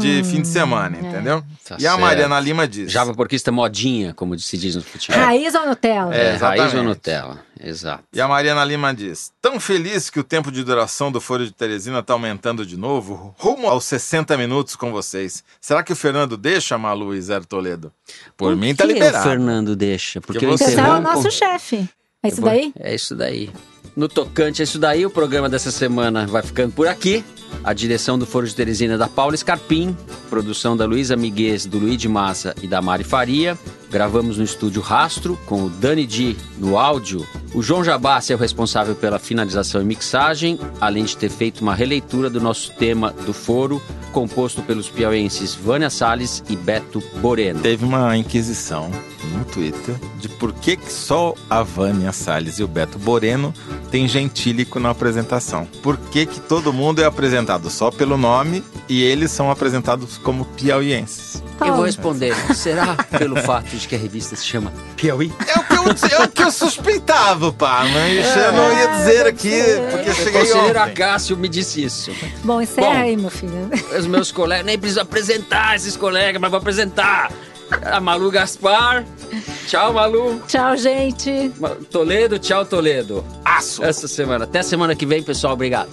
de fim de semana, entendeu? Tá e a certo. Mariana Lima diz: Java Porquista modinha, como se diz no futebol. Raiz ou Nutella? É, raiz ou. Nutella. Exato. E a Mariana Lima diz: Tão feliz que o tempo de duração do Foro de Teresina está aumentando de novo, rumo aos 60 minutos com vocês. Será que o Fernando deixa Malu e Zé Toledo? Por, mim tá que liberado. o Fernando deixa? Porque eu você Você é o nosso chefe. É isso daí? É isso daí. No tocante a isso daí, o programa dessa semana vai ficando por aqui. A direção do Foro de Teresina é da Paula Scarpim, produção da Luísa Miguez, do Luiz de Massa e da Mari Faria. Gravamos no estúdio Rastro, com o Dani Di no áudio. O João Jabassi é o responsável pela finalização e mixagem, além de ter feito uma releitura do nosso tema do foro, composto pelos piauenses Vânia Salles e Beto Boreno. Teve uma inquisição no Twitter de por que, que só a Vânia Salles e o Beto Boreno têm gentílico na apresentação. Por que, que todo mundo é apresentado só pelo nome e eles são apresentados como piauienses? Eu vou responder. Será pelo fato de que a revista se chama Piauí? É o que eu, é o que eu suspeitava, pá, mas eu não ia dizer aqui, porque eu O cheguei conselheiro ontem. Acácio me disse isso. Bom, encerra Bom. aí, meu filho. Os meus colegas, nem preciso apresentar esses colegas, mas vou apresentar. A Malu Gaspar. Tchau, Malu. Tchau, gente. Toledo, tchau, Toledo. Aço! Essa semana. Até semana que vem, pessoal. Obrigado.